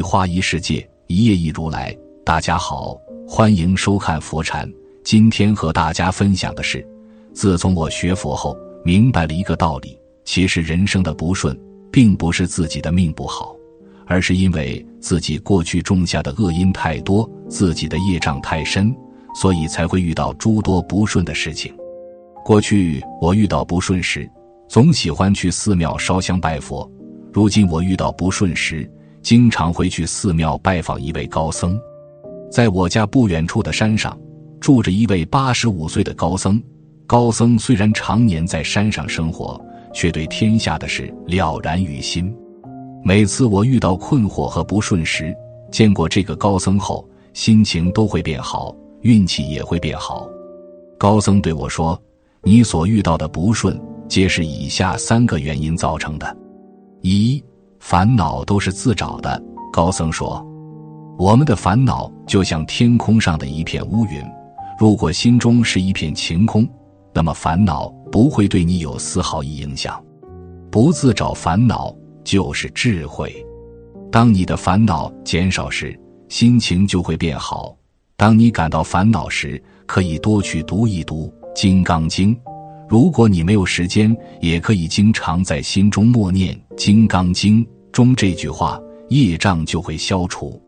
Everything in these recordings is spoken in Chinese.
一花一世界，一叶一如来。大家好，欢迎收看佛禅。今天和大家分享的是，自从我学佛后，明白了一个道理：其实人生的不顺，并不是自己的命不好，而是因为自己过去种下的恶因太多，自己的业障太深，所以才会遇到诸多不顺的事情。过去我遇到不顺时，总喜欢去寺庙烧香拜佛；如今我遇到不顺时，经常会去寺庙拜访一位高僧。在我家不远处的山上，住着一位八十五岁的高僧。高僧虽然常年在山上生活，却对天下的事了然于心。每次我遇到困惑和不顺时，见过这个高僧后，心情都会变好，运气也会变好。高僧对我说。你所遇到的不顺，皆是以下三个原因造成的：一、烦恼都是自找的。高僧说，我们的烦恼就像天空上的一片乌云，如果心中是一片晴空，那么烦恼不会对你有丝毫一影响。不自找烦恼就是智慧。当你的烦恼减少时，心情就会变好。当你感到烦恼时，可以多去读一读。《金刚经》，如果你没有时间，也可以经常在心中默念《金刚经》中这句话，业障就会消除。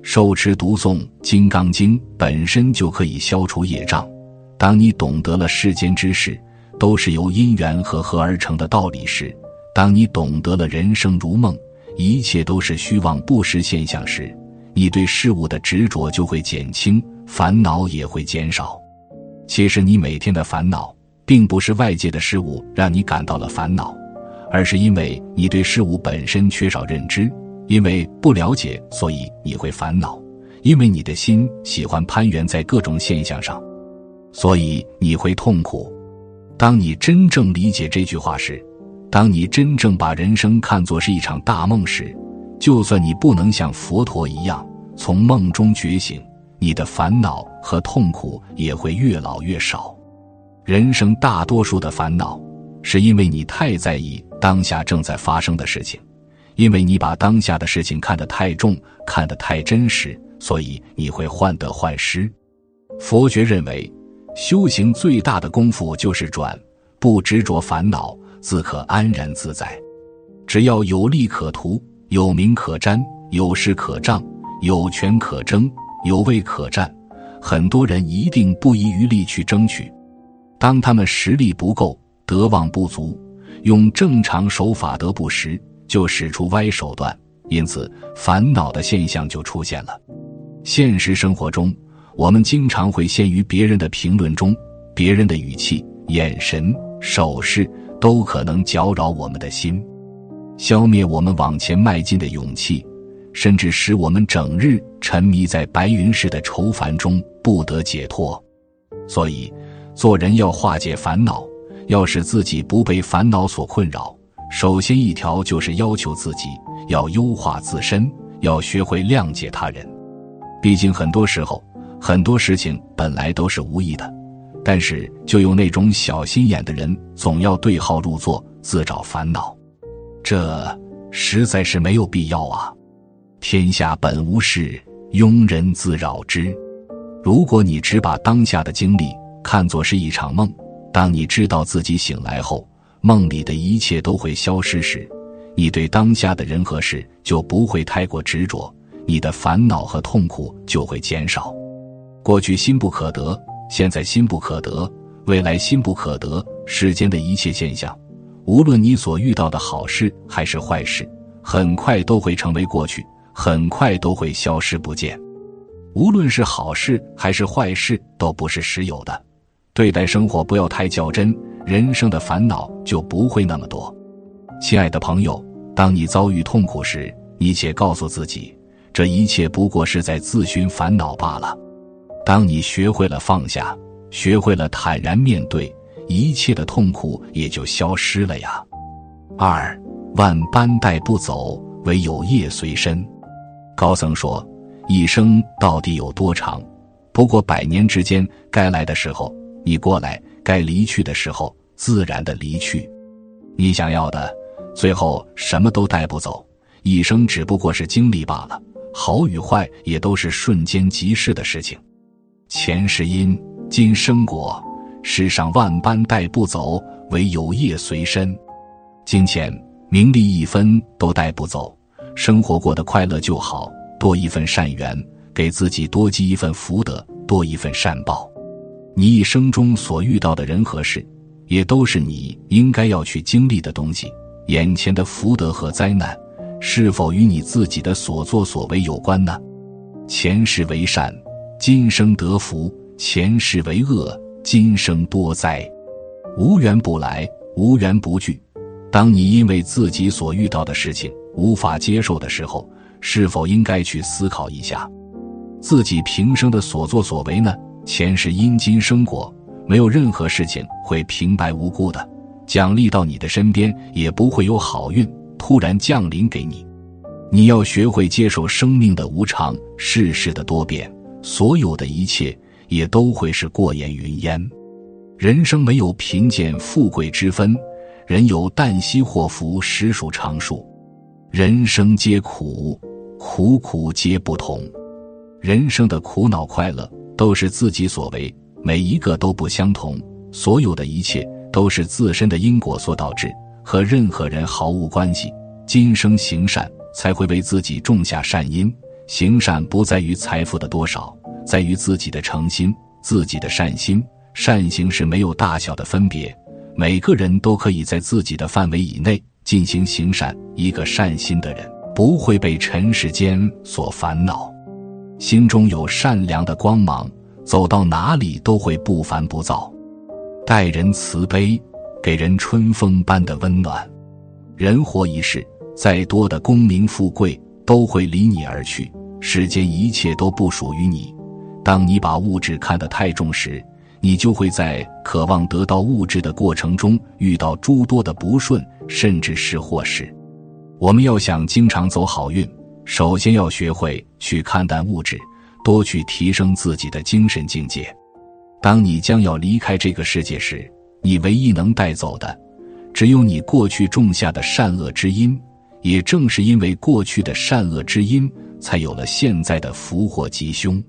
受持读诵《金刚经》本身就可以消除业障。当你懂得了世间之事都是由因缘和合而成的道理时，当你懂得了人生如梦，一切都是虚妄不实现象时，你对事物的执着就会减轻，烦恼也会减少。其实你每天的烦恼，并不是外界的事物让你感到了烦恼，而是因为你对事物本身缺少认知，因为不了解，所以你会烦恼。因为你的心喜欢攀援在各种现象上，所以你会痛苦。当你真正理解这句话时，当你真正把人生看作是一场大梦时，就算你不能像佛陀一样从梦中觉醒。你的烦恼和痛苦也会越老越少。人生大多数的烦恼，是因为你太在意当下正在发生的事情，因为你把当下的事情看得太重，看得太真实，所以你会患得患失。佛学认为，修行最大的功夫就是转，不执着烦恼，自可安然自在。只要有利可图，有名可沾，有势可仗，有权可争。有位可占，很多人一定不遗余力去争取。当他们实力不够、德望不足，用正常手法得不时，就使出歪手段，因此烦恼的现象就出现了。现实生活中，我们经常会陷于别人的评论中，别人的语气、眼神、手势都可能搅扰我们的心，消灭我们往前迈进的勇气。甚至使我们整日沉迷在白云似的愁烦中不得解脱。所以，做人要化解烦恼，要使自己不被烦恼所困扰。首先一条就是要求自己要优化自身，要学会谅解他人。毕竟很多时候，很多事情本来都是无意的，但是就有那种小心眼的人，总要对号入座，自找烦恼，这实在是没有必要啊。天下本无事，庸人自扰之。如果你只把当下的经历看作是一场梦，当你知道自己醒来后，梦里的一切都会消失时，你对当下的人和事就不会太过执着，你的烦恼和痛苦就会减少。过去心不可得，现在心不可得，未来心不可得。世间的一切现象，无论你所遇到的好事还是坏事，很快都会成为过去。很快都会消失不见，无论是好事还是坏事，都不是实有的。对待生活不要太较真，人生的烦恼就不会那么多。亲爱的朋友，当你遭遇痛苦时，你且告诉自己，这一切不过是在自寻烦恼罢了。当你学会了放下，学会了坦然面对，一切的痛苦也就消失了呀。二万般带不走，唯有业随身。高僧说：“一生到底有多长？不过百年之间，该来的时候你过来，该离去的时候自然的离去。你想要的，最后什么都带不走，一生只不过是经历罢了，好与坏也都是瞬间即逝的事情。前世因，今生果。世上万般带不走，唯有业随身。金钱、名利一分都带不走，生活过得快乐就好。多一份善缘，给自己多积一份福德，多一份善报。你一生中所遇到的人和事，也都是你应该要去经历的东西。眼前的福德和灾难，是否与你自己的所作所为有关呢？前世为善，今生得福；前世为恶。今生多灾，无缘不来，无缘不聚。当你因为自己所遇到的事情无法接受的时候，是否应该去思考一下，自己平生的所作所为呢？前世因，今生果，没有任何事情会平白无故的奖励到你的身边，也不会有好运突然降临给你。你要学会接受生命的无常，世事的多变，所有的一切。也都会是过眼云烟。人生没有贫贱富贵之分，人有旦夕祸福，实属常数。人生皆苦，苦苦皆不同。人生的苦恼快乐都是自己所为，每一个都不相同。所有的一切都是自身的因果所导致，和任何人毫无关系。今生行善，才会为自己种下善因。行善不在于财富的多少。在于自己的诚心，自己的善心。善行是没有大小的分别，每个人都可以在自己的范围以内进行行善。一个善心的人不会被尘世间所烦恼，心中有善良的光芒，走到哪里都会不烦不躁。待人慈悲，给人春风般的温暖。人活一世，再多的功名富贵都会离你而去，世间一切都不属于你。当你把物质看得太重时，你就会在渴望得到物质的过程中遇到诸多的不顺，甚至是祸事。我们要想经常走好运，首先要学会去看淡物质，多去提升自己的精神境界。当你将要离开这个世界时，你唯一能带走的，只有你过去种下的善恶之因。也正是因为过去的善恶之因，才有了现在的福祸吉凶。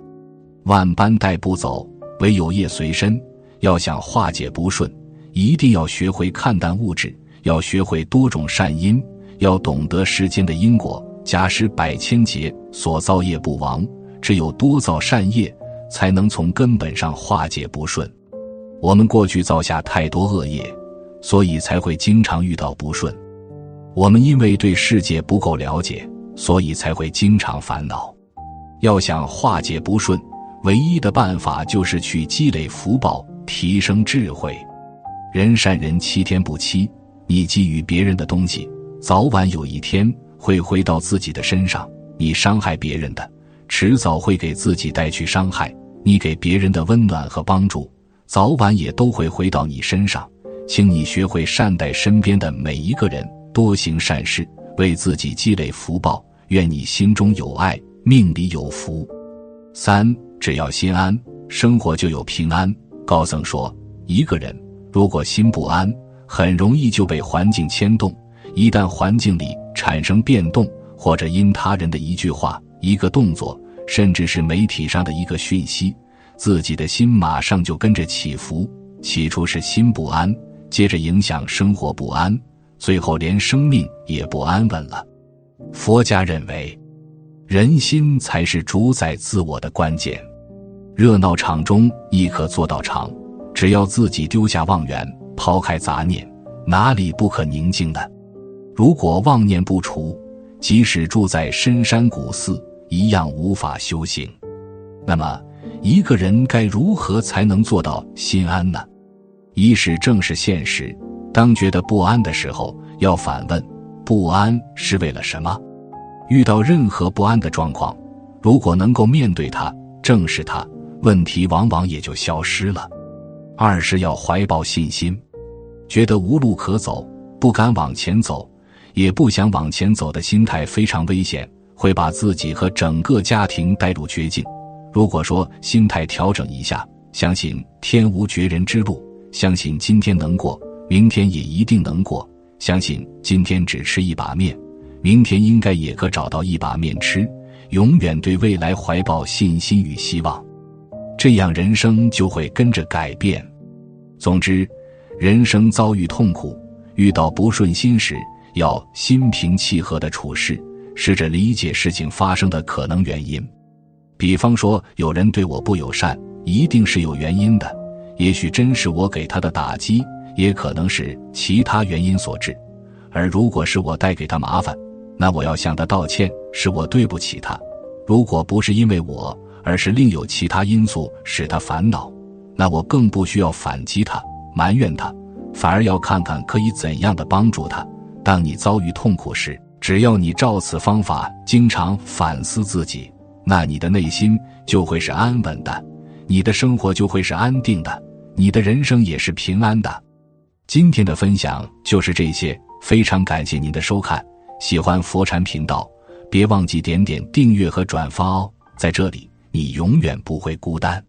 万般带不走，唯有业随身。要想化解不顺，一定要学会看淡物质，要学会多种善因，要懂得世间的因果。假使百千劫，所造业不亡。只有多造善业，才能从根本上化解不顺。我们过去造下太多恶业，所以才会经常遇到不顺。我们因为对世界不够了解，所以才会经常烦恼。要想化解不顺，唯一的办法就是去积累福报，提升智慧。人善人七天不欺，你给予别人的东西，早晚有一天会回到自己的身上。你伤害别人的，迟早会给自己带去伤害。你给别人的温暖和帮助，早晚也都会回到你身上。请你学会善待身边的每一个人，多行善事，为自己积累福报。愿你心中有爱，命里有福。三。只要心安，生活就有平安。高僧说，一个人如果心不安，很容易就被环境牵动。一旦环境里产生变动，或者因他人的一句话、一个动作，甚至是媒体上的一个讯息，自己的心马上就跟着起伏。起初是心不安，接着影响生活不安，最后连生命也不安稳了。佛家认为。人心才是主宰自我的关键。热闹场中亦可做到场，只要自己丢下妄缘，抛开杂念，哪里不可宁静的？如果妄念不除，即使住在深山古寺，一样无法修行。那么，一个人该如何才能做到心安呢？一是正视现实，当觉得不安的时候，要反问：不安是为了什么？遇到任何不安的状况，如果能够面对它、正视它，问题往往也就消失了。二是要怀抱信心，觉得无路可走，不敢往前走，也不想往前走的心态非常危险，会把自己和整个家庭带入绝境。如果说心态调整一下，相信天无绝人之路，相信今天能过，明天也一定能过，相信今天只吃一把面。明天应该也可找到一把面吃，永远对未来怀抱信心与希望，这样人生就会跟着改变。总之，人生遭遇痛苦、遇到不顺心时，要心平气和的处事，试着理解事情发生的可能原因。比方说，有人对我不友善，一定是有原因的，也许真是我给他的打击，也可能是其他原因所致。而如果是我带给他麻烦，那我要向他道歉，是我对不起他。如果不是因为我，而是另有其他因素使他烦恼，那我更不需要反击他、埋怨他，反而要看看可以怎样的帮助他。当你遭遇痛苦时，只要你照此方法经常反思自己，那你的内心就会是安稳的，你的生活就会是安定的，你的人生也是平安的。今天的分享就是这些，非常感谢您的收看。喜欢佛禅频道，别忘记点点订阅和转发哦！在这里，你永远不会孤单。